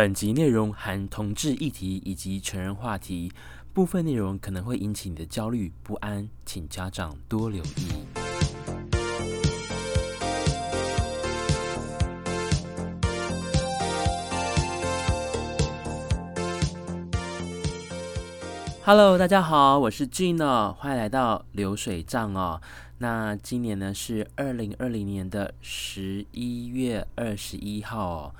本集内容含同志议题以及成人话题，部分内容可能会引起你的焦虑不安，请家长多留意。Hello，大家好，我是 Gina，欢迎来到流水账哦。那今年呢是二零二零年的十一月二十一号哦。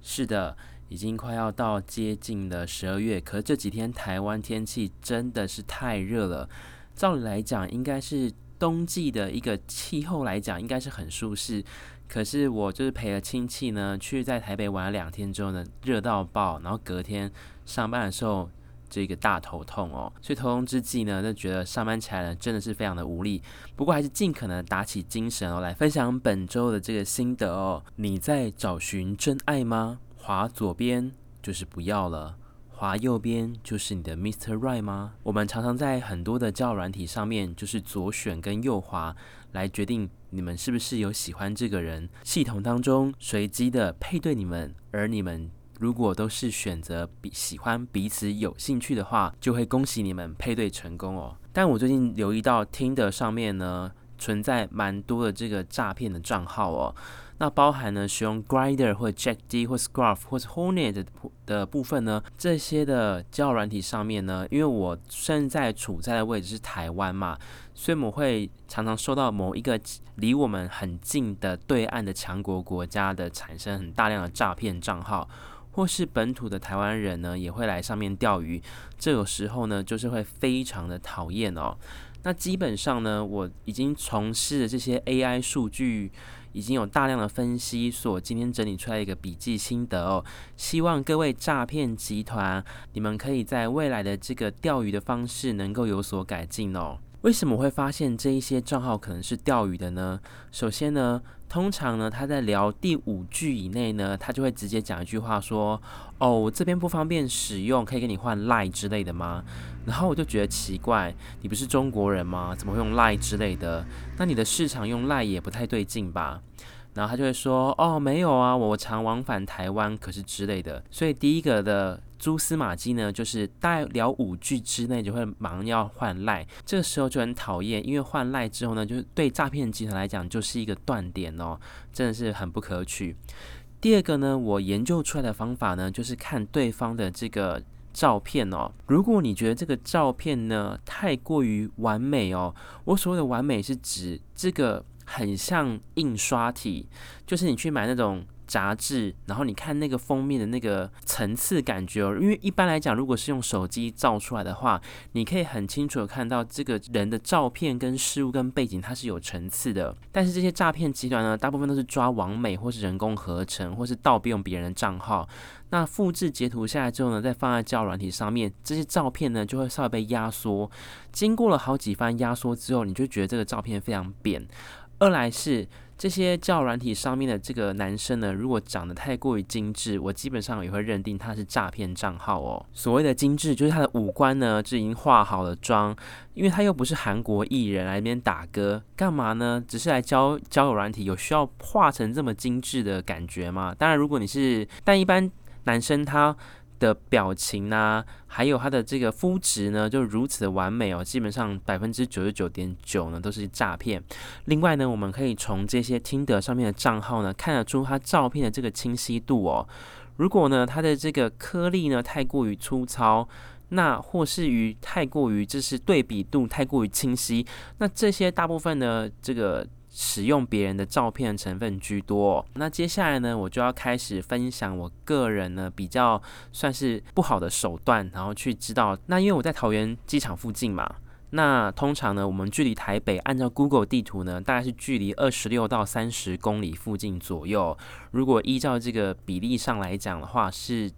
是的。已经快要到接近了十二月，可是这几天台湾天气真的是太热了。照理来讲，应该是冬季的一个气候来讲，应该是很舒适。可是我就是陪了亲戚呢，去在台北玩了两天之后呢，热到爆，然后隔天上班的时候这个大头痛哦。所以头痛之际呢，就觉得上班起来呢真的是非常的无力。不过还是尽可能打起精神哦，来分享本周的这个心得哦。你在找寻真爱吗？滑左边就是不要了，滑右边就是你的 Mr. Right 吗？我们常常在很多的交友软体上面，就是左选跟右滑来决定你们是不是有喜欢这个人。系统当中随机的配对你们，而你们如果都是选择比喜欢彼此有兴趣的话，就会恭喜你们配对成功哦。但我最近留意到 Tinder 上面呢，存在蛮多的这个诈骗的账号哦。那包含呢，使用 Grindr 或者 Jack D 或 Scruff 或者 Hornet 的部分呢，这些的交友软体上面呢，因为我现在处在的位置是台湾嘛，所以我会常常收到某一个离我们很近的对岸的强国国家的产生很大量的诈骗账号，或是本土的台湾人呢也会来上面钓鱼，这个时候呢就是会非常的讨厌哦。那基本上呢，我已经从事这些 AI 数据。已经有大量的分析，所今天整理出来一个笔记心得哦。希望各位诈骗集团，你们可以在未来的这个钓鱼的方式能够有所改进哦。为什么会发现这一些账号可能是钓鱼的呢？首先呢，通常呢，他在聊第五句以内呢，他就会直接讲一句话说：“哦，我这边不方便使用，可以给你换赖之类的吗？”然后我就觉得奇怪，你不是中国人吗？怎么会用赖之类的？那你的市场用 Line 也不太对劲吧？然后他就会说：“哦，没有啊，我常往返台湾，可是之类的。”所以第一个的。蛛丝马迹呢，就是大聊五句之内就会忙要换赖，这个时候就很讨厌，因为换赖之后呢，就是对诈骗集团来讲就是一个断点哦，真的是很不可取。第二个呢，我研究出来的方法呢，就是看对方的这个照片哦。如果你觉得这个照片呢太过于完美哦，我所谓的完美是指这个很像印刷体，就是你去买那种。杂志，然后你看那个封面的那个层次感觉哦，因为一般来讲，如果是用手机照出来的话，你可以很清楚的看到这个人的照片跟事物跟背景它是有层次的。但是这些诈骗集团呢，大部分都是抓网美或是人工合成，或是盗用别人的账号，那复制截图下来之后呢，再放在交友软体上面，这些照片呢就会稍微被压缩。经过了好几番压缩之后，你就觉得这个照片非常扁。二来是。这些交友软体上面的这个男生呢，如果长得太过于精致，我基本上也会认定他是诈骗账号哦。所谓的精致，就是他的五官呢，就已经化好了妆，因为他又不是韩国艺人来这边打歌，干嘛呢？只是来交交友软体，有需要化成这么精致的感觉吗？当然，如果你是，但一般男生他。的表情呢、啊，还有他的这个肤质呢，就如此的完美哦。基本上百分之九十九点九呢都是诈骗。另外呢，我们可以从这些听得上面的账号呢，看得出他照片的这个清晰度哦。如果呢，他的这个颗粒呢太过于粗糙，那或是于太过于就是对比度太过于清晰，那这些大部分的这个。使用别人的照片成分居多。那接下来呢，我就要开始分享我个人呢比较算是不好的手段，然后去知道。那因为我在桃园机场附近嘛，那通常呢，我们距离台北按照 Google 地图呢，大概是距离二十六到三十公里附近左右。如果依照这个比例上来讲的话，是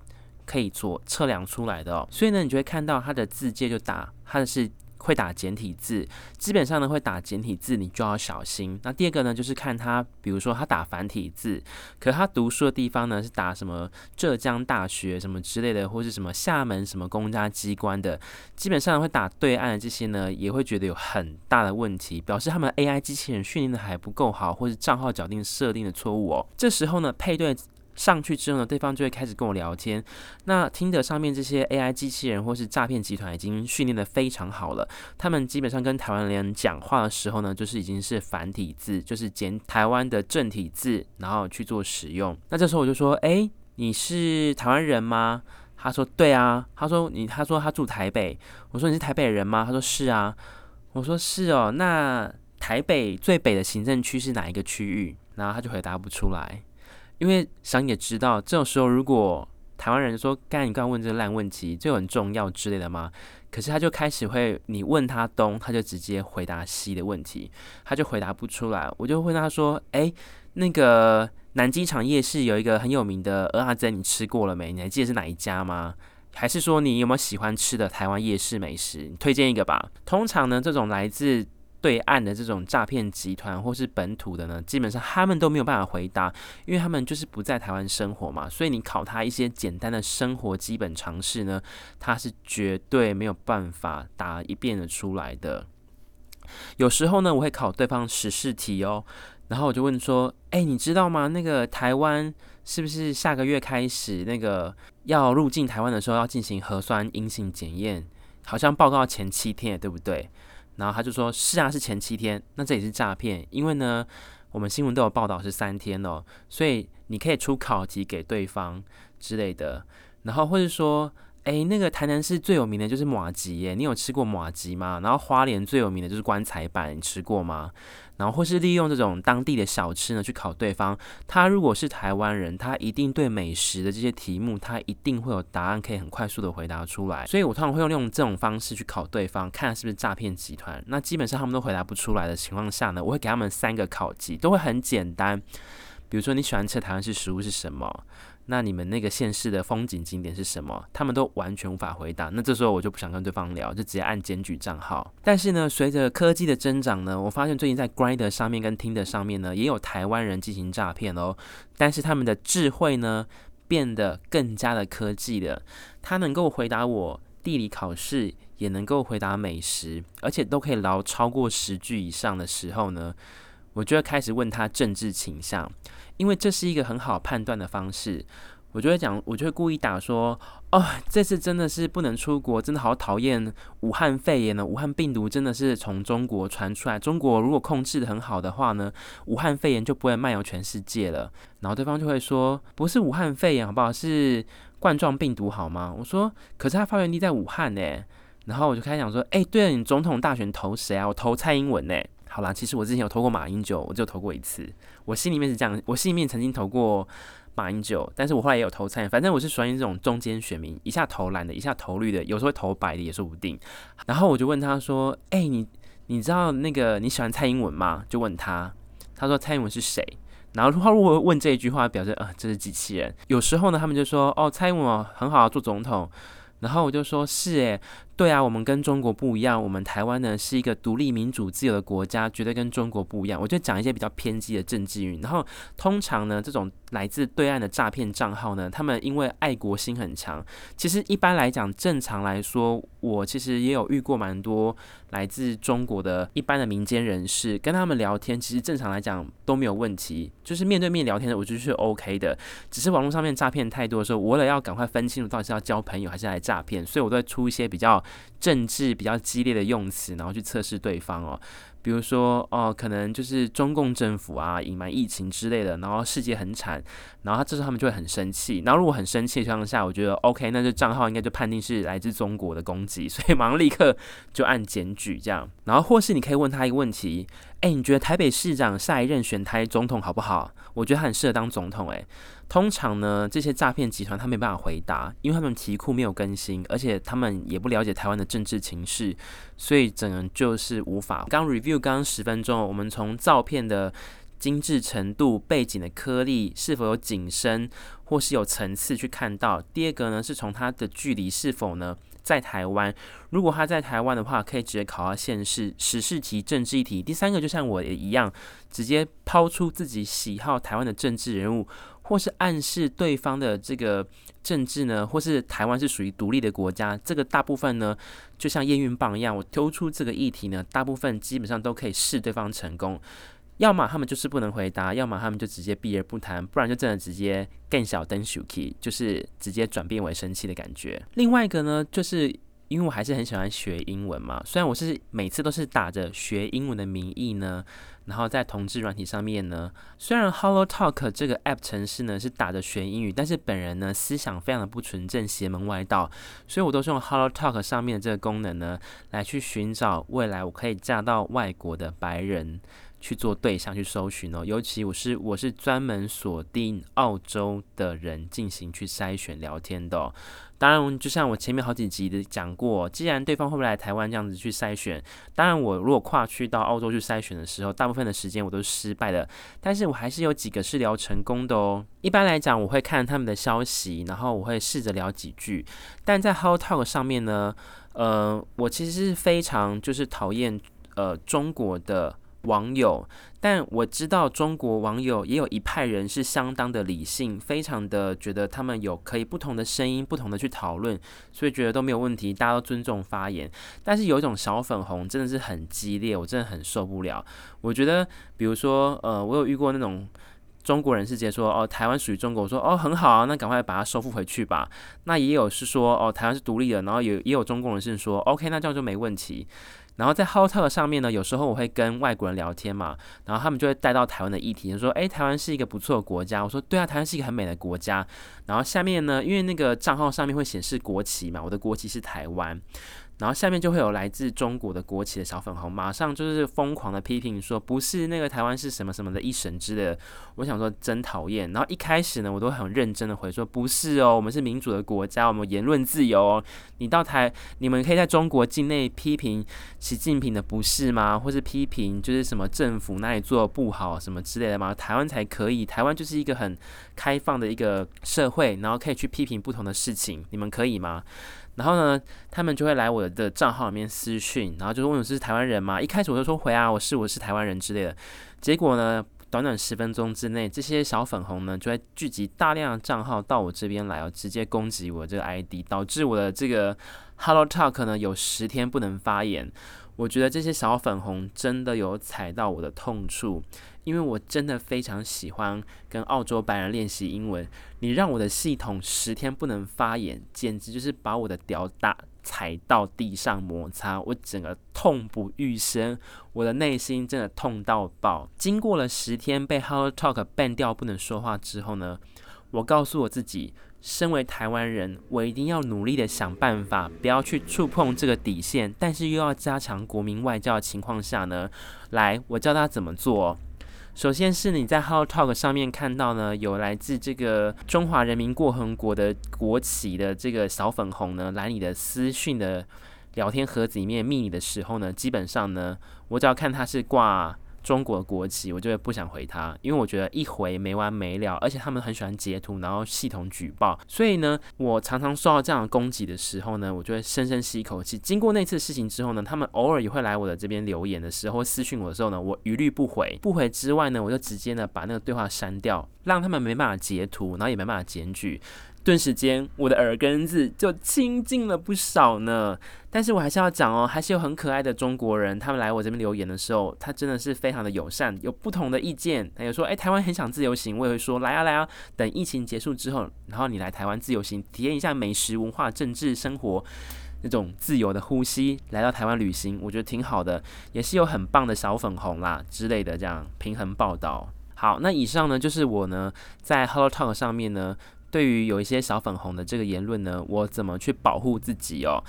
可以做测量出来的哦。所以呢，你就会看到它的字界就打它的是。会打简体字，基本上呢会打简体字，你就要小心。那第二个呢，就是看他，比如说他打繁体字，可他读书的地方呢是打什么浙江大学什么之类的，或是什么厦门什么公家机关的，基本上会打对岸的这些呢，也会觉得有很大的问题，表示他们 AI 机器人训练的还不够好，或是账号绑定设定的错误哦。这时候呢，配对。上去之后呢，对方就会开始跟我聊天。那听得上面这些 AI 机器人或是诈骗集团已经训练得非常好了，他们基本上跟台湾人讲话的时候呢，就是已经是繁体字，就是简台湾的正体字，然后去做使用。那这时候我就说，诶，你是台湾人吗？他说对啊。他说你，他说他住台北。我说你是台北人吗？他说是啊。我说是哦。那台北最北的行政区是哪一个区域？然后他就回答不出来，因为想也知道，这种时候如果台湾人说，干你刚问这个烂问题，这很重要之类的吗？可是他就开始会，你问他东，他就直接回答西的问题，他就回答不出来。我就问他说，哎，那个南机场夜市有一个很有名的蚵仔煎，你吃过了没？你还记得是哪一家吗？还是说你有没有喜欢吃的台湾夜市美食？你推荐一个吧。通常呢，这种来自对岸的这种诈骗集团或是本土的呢，基本上他们都没有办法回答，因为他们就是不在台湾生活嘛，所以你考他一些简单的生活基本常识呢，他是绝对没有办法答一遍的出来的。有时候呢，我会考对方时事题哦，然后我就问说：“哎，你知道吗？那个台湾是不是下个月开始那个要入境台湾的时候要进行核酸阴性检验？好像报告前七天，对不对？”然后他就说：“是啊，是前七天。那这也是诈骗，因为呢，我们新闻都有报道是三天哦，所以你可以出考题给对方之类的。然后或者说。”哎，那个台南市最有名的就是马吉耶，你有吃过马吉吗？然后花莲最有名的就是棺材板，你吃过吗？然后或是利用这种当地的小吃呢，去考对方。他如果是台湾人，他一定对美食的这些题目，他一定会有答案，可以很快速的回答出来。所以我通常会用用这种方式去考对方，看是不是诈骗集团。那基本上他们都回答不出来的情况下呢，我会给他们三个考题，都会很简单。比如说你喜欢吃的台湾式食物是什么？那你们那个县市的风景景点是什么？他们都完全无法回答。那这时候我就不想跟对方聊，就直接按检举账号。但是呢，随着科技的增长呢，我发现最近在 Grindr 上面跟 Tinder 上面呢，也有台湾人进行诈骗哦。但是他们的智慧呢，变得更加的科技了。他能够回答我地理考试，也能够回答美食，而且都可以聊超过十句以上的时候呢，我就会开始问他政治倾向。因为这是一个很好判断的方式，我就会讲，我就会故意打说，哦，这次真的是不能出国，真的好讨厌武汉肺炎呢。武汉病毒真的是从中国传出来，中国如果控制得很好的话呢，武汉肺炎就不会漫游全世界了。然后对方就会说，不是武汉肺炎好不好？是冠状病毒好吗？我说，可是它发源地在武汉呢。然后我就开始讲说，哎，对了，你总统大选投谁啊？我投蔡英文呢。好啦，其实我之前有投过马英九，我就投过一次。我心里面是这样，我心里面曾经投过马英九，但是我后来也有投蔡，反正我是属于这种中间选民，一下投蓝的，一下投绿的，有时候投白的也说不定。然后我就问他说：“哎、你你知道那个你喜欢蔡英文吗？”就问他，他说蔡英文是谁？然后他如果问这一句话，表示呃这是机器人。有时候呢，他们就说：“哦，蔡英文很好做总统。”然后我就说：“是诶。”对啊，我们跟中国不一样。我们台湾呢是一个独立、民主、自由的国家，绝对跟中国不一样。我就讲一些比较偏激的政治语。然后通常呢，这种来自对岸的诈骗账号呢，他们因为爱国心很强。其实一般来讲，正常来说，我其实也有遇过蛮多来自中国的一般的民间人士，跟他们聊天，其实正常来讲都没有问题，就是面对面聊天的，我觉得是 OK 的。只是网络上面诈骗太多的时候，我为了要赶快分清楚到底是要交朋友还是来诈骗，所以我都会出一些比较。政治比较激烈的用词，然后去测试对方哦。比如说哦，可能就是中共政府啊隐瞒疫情之类的，然后世界很惨，然后他这时候他们就会很生气。然后如果很生气的情况下，我觉得 OK，那这账号应该就判定是来自中国的攻击，所以马上立刻就按检举这样。然后或是你可以问他一个问题：哎，你觉得台北市长下一任选台总统好不好？我觉得他很适合当总统诶。通常呢，这些诈骗集团他没办法回答，因为他们题库没有更新，而且他们也不了解台湾的政治情势，所以只能就是无法。刚 review 刚刚十分钟，我们从照片的精致程度、背景的颗粒是否有景深或是有层次去看到。第二个呢，是从它的距离是否呢在台湾。如果他在台湾的话，可以直接考到县市时事题、政治议题。第三个就像我也一样，直接抛出自己喜好台湾的政治人物。或是暗示对方的这个政治呢，或是台湾是属于独立的国家，这个大部分呢，就像验孕棒一样，我丢出这个议题呢，大部分基本上都可以试对方成功。要么他们就是不能回答，要么他们就直接避而不谈，不然就真的直接更小灯 shuki，就是直接转变为生气的感觉。另外一个呢，就是因为我还是很喜欢学英文嘛，虽然我是每次都是打着学英文的名义呢。然后在同志软体上面呢，虽然 Hello Talk 这个 App 城市呢是打着学英语，但是本人呢思想非常的不纯正，邪门歪道，所以我都是用 Hello Talk 上面的这个功能呢，来去寻找未来我可以嫁到外国的白人去做对象去搜寻哦。尤其我是我是专门锁定澳洲的人进行去筛选聊天的。当然，就像我前面好几集的讲过，既然对方会不会来台湾这样子去筛选，当然我如果跨区到澳洲去筛选的时候，大部分的时间我都是失败的，但是我还是有几个是聊成功的哦。一般来讲，我会看他们的消息，然后我会试着聊几句。但在 How Talk 上面呢，呃，我其实是非常就是讨厌呃中国的。网友，但我知道中国网友也有一派人是相当的理性，非常的觉得他们有可以不同的声音，不同的去讨论，所以觉得都没有问题，大家都尊重发言。但是有一种小粉红真的是很激烈，我真的很受不了。我觉得，比如说，呃，我有遇过那种中国人是直接说，哦，台湾属于中国，我说，哦，很好啊，那赶快把它收复回去吧。那也有是说，哦，台湾是独立的，然后也也有中国人是说，OK，那这样就没问题。然后在 Hotalk 上面呢，有时候我会跟外国人聊天嘛，然后他们就会带到台湾的议题，就说：“诶，台湾是一个不错的国家。”我说：“对啊，台湾是一个很美的国家。”然后下面呢，因为那个账号上面会显示国旗嘛，我的国旗是台湾。然后下面就会有来自中国的国旗的小粉红，马上就是疯狂的批评说，不是那个台湾是什么什么的一神之类的。我想说真讨厌。然后一开始呢，我都很认真的回说，不是哦，我们是民主的国家，我们言论自由哦。你到台，你们可以在中国境内批评习近平的不是吗？或是批评就是什么政府哪里做的不好什么之类的吗？台湾才可以，台湾就是一个很开放的一个社会，然后可以去批评不同的事情，你们可以吗？然后呢，他们就会来我的账号里面私讯，然后就问我是台湾人吗？一开始我就说回啊，我是我是台湾人之类的。结果呢，短短十分钟之内，这些小粉红呢就会聚集大量的账号到我这边来哦，直接攻击我这个 ID，导致我的这个 Hello Talk 呢有十天不能发言。我觉得这些小粉红真的有踩到我的痛处。因为我真的非常喜欢跟澳洲白人练习英文，你让我的系统十天不能发言，简直就是把我的屌打踩到地上摩擦，我整个痛不欲生，我的内心真的痛到爆。经过了十天被 Hello Talk ban 掉不能说话之后呢，我告诉我自己，身为台湾人，我一定要努力的想办法，不要去触碰这个底线，但是又要加强国民外交的情况下呢，来，我教他怎么做。首先是你在 Hello Talk 上面看到呢，有来自这个中华人民共和国的国旗的这个小粉红呢，来你的私讯的聊天盒子里面密你的时候呢，基本上呢，我只要看他是挂。中国国旗，我就会不想回他，因为我觉得一回没完没了，而且他们很喜欢截图，然后系统举报，所以呢，我常常受到这样的攻击的时候呢，我就会深深吸一口气。经过那次事情之后呢，他们偶尔也会来我的这边留言的时候，私讯我的时候呢，我一律不回。不回之外呢，我就直接呢把那个对话删掉，让他们没办法截图，然后也没办法检举。顿时间，我的耳根子就清净了不少呢。但是我还是要讲哦，还是有很可爱的中国人，他们来我这边留言的时候，他真的是非常的友善，有不同的意见。他有说，诶，台湾很想自由行，我也会说，来啊来啊，等疫情结束之后，然后你来台湾自由行，体验一下美食、文化、政治生活那种自由的呼吸，来到台湾旅行，我觉得挺好的，也是有很棒的小粉红啦之类的这样平衡报道。好，那以上呢就是我呢在 Hello Talk 上面呢。对于有一些小粉红的这个言论呢，我怎么去保护自己哦？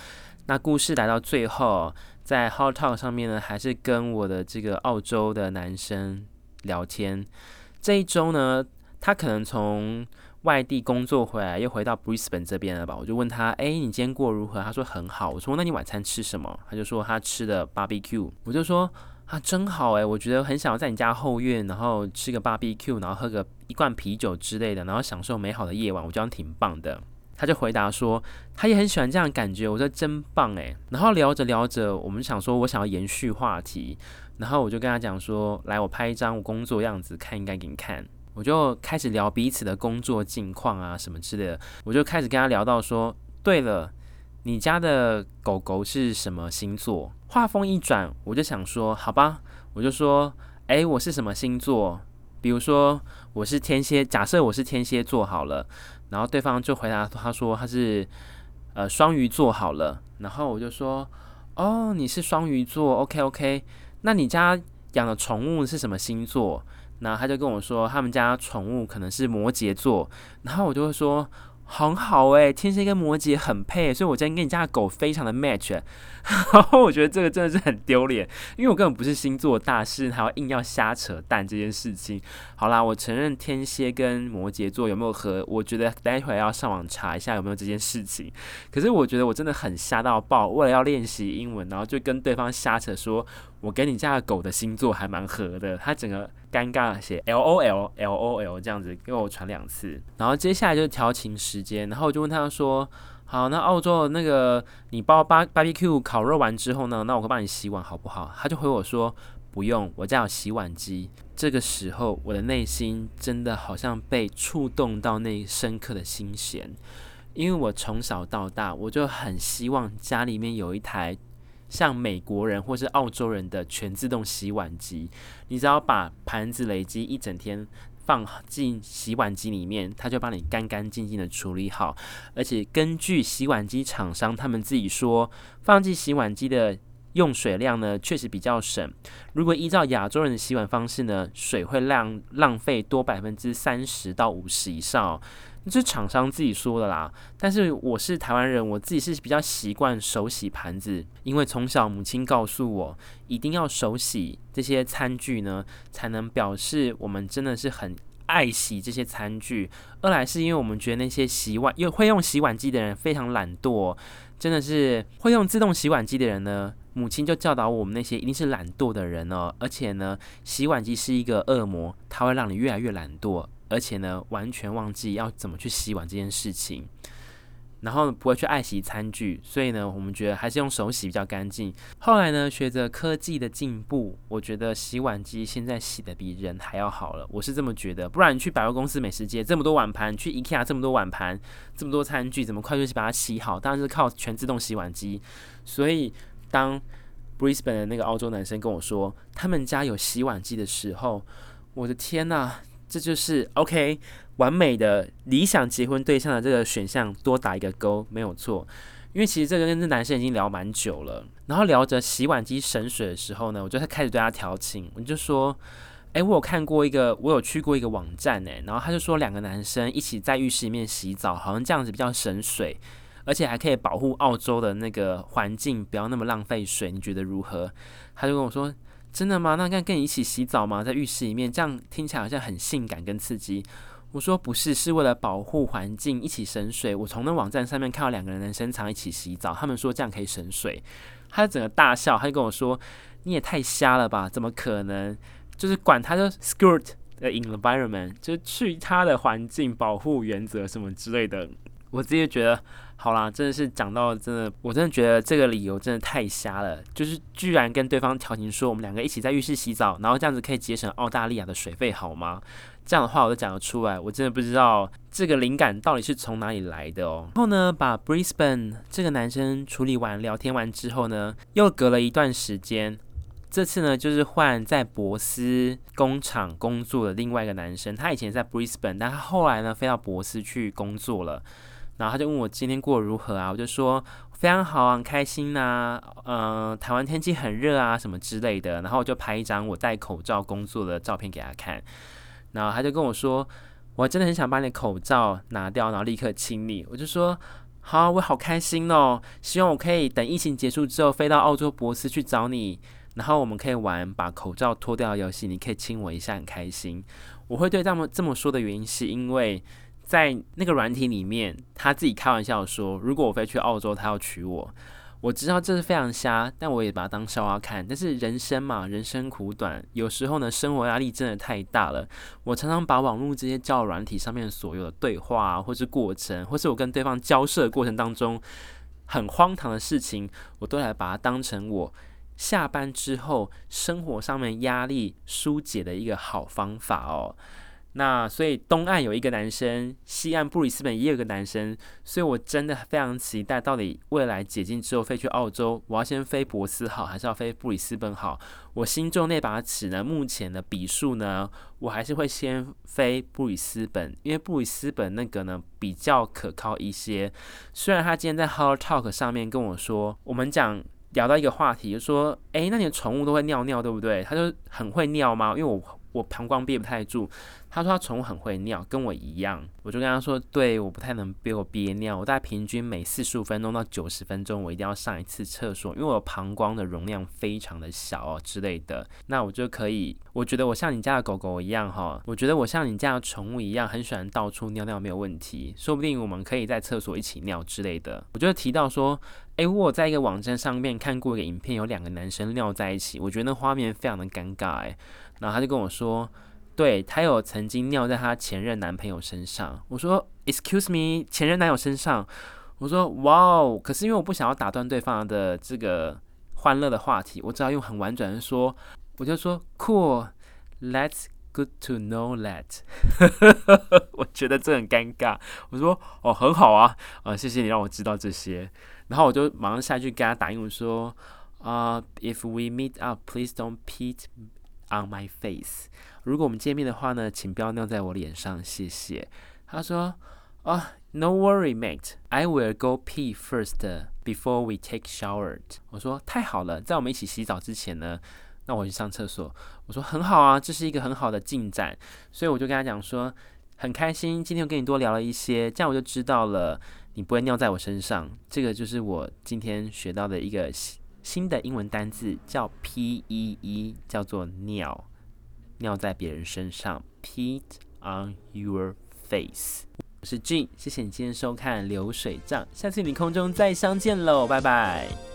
那故事来到最后，在 Hot Talk 上面呢，还是跟我的这个澳洲的男生聊天。这一周呢，他可能从外地工作回来，又回到 Brisbane 这边了吧？我就问他，哎，你今天过如何？他说很好。我说，那你晚餐吃什么？他就说他吃的 barbecue。我就说。啊，真好诶，我觉得很想要在你家后院，然后吃个 barbecue，然后喝个一罐啤酒之类的，然后享受美好的夜晚，我觉得挺棒的。他就回答说，他也很喜欢这样感觉。我说真棒诶。然后聊着聊着，我们想说我想要延续话题，然后我就跟他讲说，来，我拍一张我工作样子看，应该给你看。我就开始聊彼此的工作近况啊什么之类的。我就开始跟他聊到说，对了。你家的狗狗是什么星座？话锋一转，我就想说，好吧，我就说，诶，我是什么星座？比如说我是天蝎，假设我是天蝎座好了，然后对方就回答他说他是呃双鱼座好了，然后我就说哦，你是双鱼座，OK OK，那你家养的宠物是什么星座？然后他就跟我说他们家宠物可能是摩羯座，然后我就会说。很好哎，天蝎跟摩羯很配，所以我今天跟你家的狗非常的 match。然后我觉得这个真的是很丢脸，因为我根本不是星座大师，还要硬要瞎扯淡这件事情。好啦，我承认天蝎跟摩羯座有没有合，我觉得待会要上网查一下有没有这件事情。可是我觉得我真的很瞎到爆，为了要练习英文，然后就跟对方瞎扯说。我跟你家的狗的星座还蛮合的，他整个尴尬写 L O L L O L 这样子给我传两次，然后接下来就是调情时间，然后我就问他说：“好，那澳洲那个你包 barbecue 烤肉完之后呢，那我会帮你洗碗好不好？”他就回我说：“不用，我家有洗碗机。”这个时候我的内心真的好像被触动到那深刻的心弦，因为我从小到大我就很希望家里面有一台。像美国人或是澳洲人的全自动洗碗机，你只要把盘子累积一整天放进洗碗机里面，它就帮你干干净净的处理好。而且根据洗碗机厂商他们自己说，放进洗碗机的用水量呢，确实比较省。如果依照亚洲人的洗碗方式呢，水会浪浪费多百分之三十到五十以上。这是厂商自己说的啦，但是我是台湾人，我自己是比较习惯手洗盘子，因为从小母亲告诉我，一定要手洗这些餐具呢，才能表示我们真的是很爱惜这些餐具。二来是因为我们觉得那些洗碗又会用洗碗机的人非常懒惰，真的是会用自动洗碗机的人呢，母亲就教导我们那些一定是懒惰的人哦，而且呢，洗碗机是一个恶魔，它会让你越来越懒惰。而且呢，完全忘记要怎么去洗碗这件事情，然后不会去爱惜餐具，所以呢，我们觉得还是用手洗比较干净。后来呢，随着科技的进步，我觉得洗碗机现在洗得比人还要好了，我是这么觉得。不然你去百货公司、美食街这么多碗盘，去 IKEA 这么多碗盘，这么多餐具，怎么快速去把它洗好？当然是靠全自动洗碗机。所以当 Brisbane 的那个澳洲男生跟我说他们家有洗碗机的时候，我的天呐！这就是 OK 完美的理想结婚对象的这个选项，多打一个勾，没有错。因为其实这个跟这男生已经聊蛮久了，然后聊着洗碗机省水的时候呢，我就开始对他调情，我就说：“哎，我有看过一个，我有去过一个网站，哎，然后他就说两个男生一起在浴室里面洗澡，好像这样子比较省水，而且还可以保护澳洲的那个环境，不要那么浪费水，你觉得如何？”他就跟我说。真的吗？那跟跟你一起洗澡吗？在浴室里面，这样听起来好像很性感跟刺激。我说不是，是为了保护环境，一起省水。我从那网站上面看到两个人男生常一起洗澡，他们说这样可以省水。他就整个大笑，他就跟我说：“你也太瞎了吧？怎么可能？就是管他的 skirt 的 environment，就是去他的环境保护原则什么之类的。”我自己觉得。好啦，真的是讲到真的，我真的觉得这个理由真的太瞎了。就是居然跟对方调情说，我们两个一起在浴室洗澡，然后这样子可以节省澳大利亚的水费，好吗？这样的话我都讲得出来，我真的不知道这个灵感到底是从哪里来的哦。然后呢，把 Brisbane 这个男生处理完、聊天完之后呢，又隔了一段时间，这次呢就是换在博斯工厂工作的另外一个男生，他以前在 Brisbane，但他后来呢飞到博斯去工作了。然后他就问我今天过得如何啊？我就说非常好啊，很开心呐、嗯、台湾天气很热啊，什么之类的。然后我就拍一张我戴口罩工作的照片给他看。然后他就跟我说，我真的很想把你的口罩拿掉，然后立刻亲你。我就说好，我好开心哦。希望我可以等疫情结束之后飞到澳洲博斯去找你，然后我们可以玩把口罩脱掉的游戏，你可以亲我一下，很开心。我会对他们这么说的原因是因为。在那个软体里面，他自己开玩笑说：“如果我飞去澳洲，他要娶我。”我知道这是非常瞎，但我也把它当笑话看。但是人生嘛，人生苦短，有时候呢，生活压力真的太大了。我常常把网络这些交友软体上面所有的对话，或是过程，或是我跟对方交涉的过程当中很荒唐的事情，我都来把它当成我下班之后生活上面压力疏解的一个好方法哦。那所以东岸有一个男生，西岸布里斯本也有个男生，所以我真的非常期待，到底未来解禁之后飞去澳洲，我要先飞珀斯好，还是要飞布里斯本好？我心中那把尺呢，目前的笔数呢，我还是会先飞布里斯本，因为布里斯本那个呢比较可靠一些。虽然他今天在 Hello Talk 上面跟我说，我们讲聊到一个话题，就说，诶，那你的宠物都会尿尿，对不对？他就很会尿吗？因为我我膀胱憋不太住。他说他宠物很会尿，跟我一样。我就跟他说，对，我不太能憋我憋尿，我大概平均每四十五分钟到九十分钟，我一定要上一次厕所，因为我膀胱的容量非常的小哦之类的。那我就可以，我觉得我像你家的狗狗一样哈，我觉得我像你家的宠物一样，很喜欢到处尿尿，没有问题。说不定我们可以在厕所一起尿之类的。我就提到说，诶，我在一个网站上面看过一个影片，有两个男生尿在一起，我觉得那画面非常的尴尬诶，然后他就跟我说。对，他有曾经尿在他前任男朋友身上。我说，Excuse me，前任男友身上。我说，哇哦！可是因为我不想要打断对方的这个欢乐的话题，我只好用很婉转的说，我就说 Cool，Let's good to know that。我觉得这很尴尬。我说，哦，很好啊，啊，谢谢你让我知道这些。然后我就马上下去跟他打印，我说，啊，If we meet up，please don't pee on my face。如果我们见面的话呢，请不要尿在我脸上，谢谢。他说：“啊、，No worry, mate. I will go pee first before we take shower.” 我说：“太好了，在我们一起洗澡之前呢，那我去上厕所。”我说：“很好啊，这是一个很好的进展。”所以我就跟他讲说：“很开心，今天我跟你多聊了一些，这样我就知道了你不会尿在我身上。”这个就是我今天学到的一个新的英文单字，叫 P-E-E，叫做尿。尿在别人身上，peed on your face。我是 Jean，谢谢你今天收看流水账，下次你空中再相见喽，拜拜。